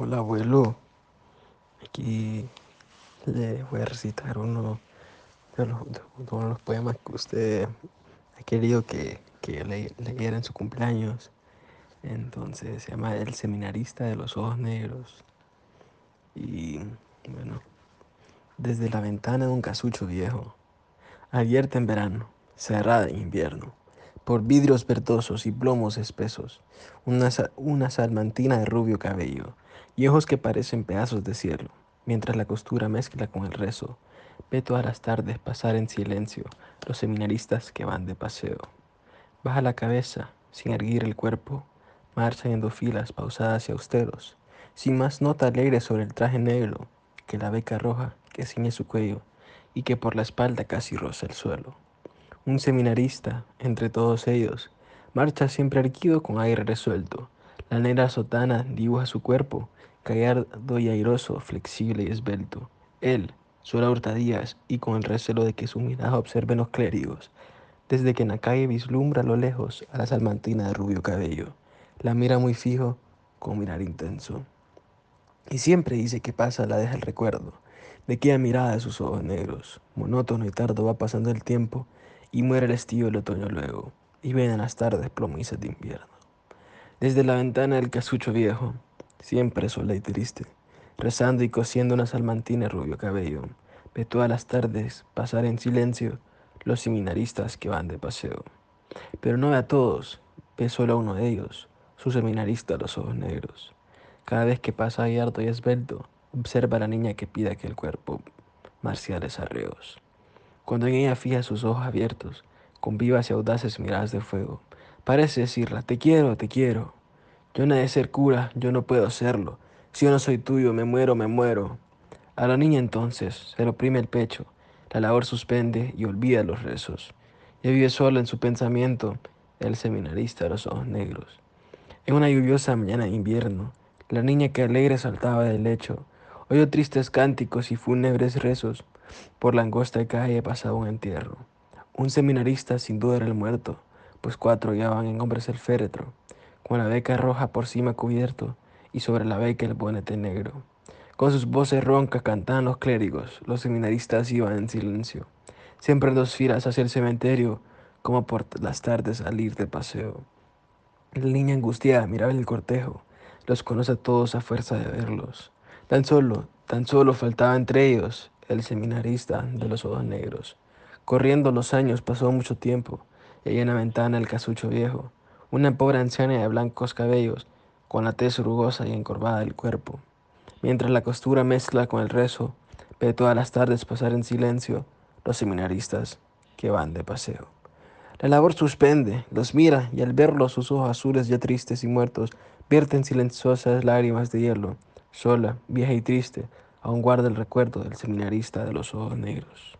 Hola abuelo, aquí le voy a recitar uno de los, poemas que usted ha querido que, que le, leyera en su cumpleaños. Entonces se llama El seminarista de los ojos negros. Y bueno, desde la ventana de un casucho viejo, abierta en verano, cerrada en invierno, por vidrios verdosos y plomos espesos, una, una salmantina de rubio cabello y ojos que parecen pedazos de cielo, mientras la costura mezcla con el rezo. Ve todas las tardes pasar en silencio los seminaristas que van de paseo. Baja la cabeza, sin erguir el cuerpo, marchan en dos filas pausadas y austeros, sin más nota alegre sobre el traje negro que la beca roja que ciñe su cuello y que por la espalda casi roza el suelo. Un seminarista, entre todos ellos, marcha siempre erguido con aire resuelto. La negra sotana dibuja su cuerpo callardo y airoso, flexible y esbelto. Él, sola hurtadías y con el recelo de que su mirada observen los clérigos, desde que en la calle vislumbra a lo lejos a la salmantina de rubio cabello. La mira muy fijo, con mirar intenso. Y siempre dice que pasa la deja el recuerdo, de aquella mirada de sus ojos negros. Monótono y tardo va pasando el tiempo, y muere el estío del otoño luego, y ven las tardes plomizas de invierno. Desde la ventana del casucho viejo, siempre sola y triste, rezando y cosiendo una salmantina rubio cabello. Ve todas las tardes pasar en silencio los seminaristas que van de paseo. Pero no ve a todos, ve solo a uno de ellos, su seminarista los ojos negros. Cada vez que pasa harto y esbelto, observa a la niña que pide aquel cuerpo marciales arreos. Cuando en ella fija sus ojos abiertos, con vivas y audaces miradas de fuego, parece decirla, te quiero, te quiero. Yo no he de ser cura, yo no puedo serlo. Si yo no soy tuyo, me muero, me muero. A la niña entonces se le oprime el pecho, la labor suspende y olvida los rezos. Ya vive sola en su pensamiento el seminarista de los ojos negros. En una lluviosa mañana de invierno, la niña que alegre saltaba del lecho, oyó tristes cánticos y fúnebres rezos. Por la angosta calle pasaba un entierro. Un seminarista sin duda era el muerto, pues cuatro llevaban en hombres el féretro con la beca roja por cima cubierto y sobre la beca el bonete negro. Con sus voces roncas cantaban los clérigos, los seminaristas iban en silencio, siempre en dos filas hacia el cementerio, como por las tardes al ir de paseo. La niña angustiada miraba el cortejo, los conoce a todos a fuerza de verlos. Tan solo, tan solo faltaba entre ellos el seminarista de los ojos negros. Corriendo los años pasó mucho tiempo, y en la ventana el casucho viejo, una pobre anciana de blancos cabellos, con la tez rugosa y encorvada del cuerpo. Mientras la costura mezcla con el rezo, ve todas las tardes pasar en silencio los seminaristas que van de paseo. La labor suspende, los mira y al verlos sus ojos azules ya tristes y muertos vierten silenciosas lágrimas de hielo. Sola, vieja y triste, aún guarda el recuerdo del seminarista de los ojos negros.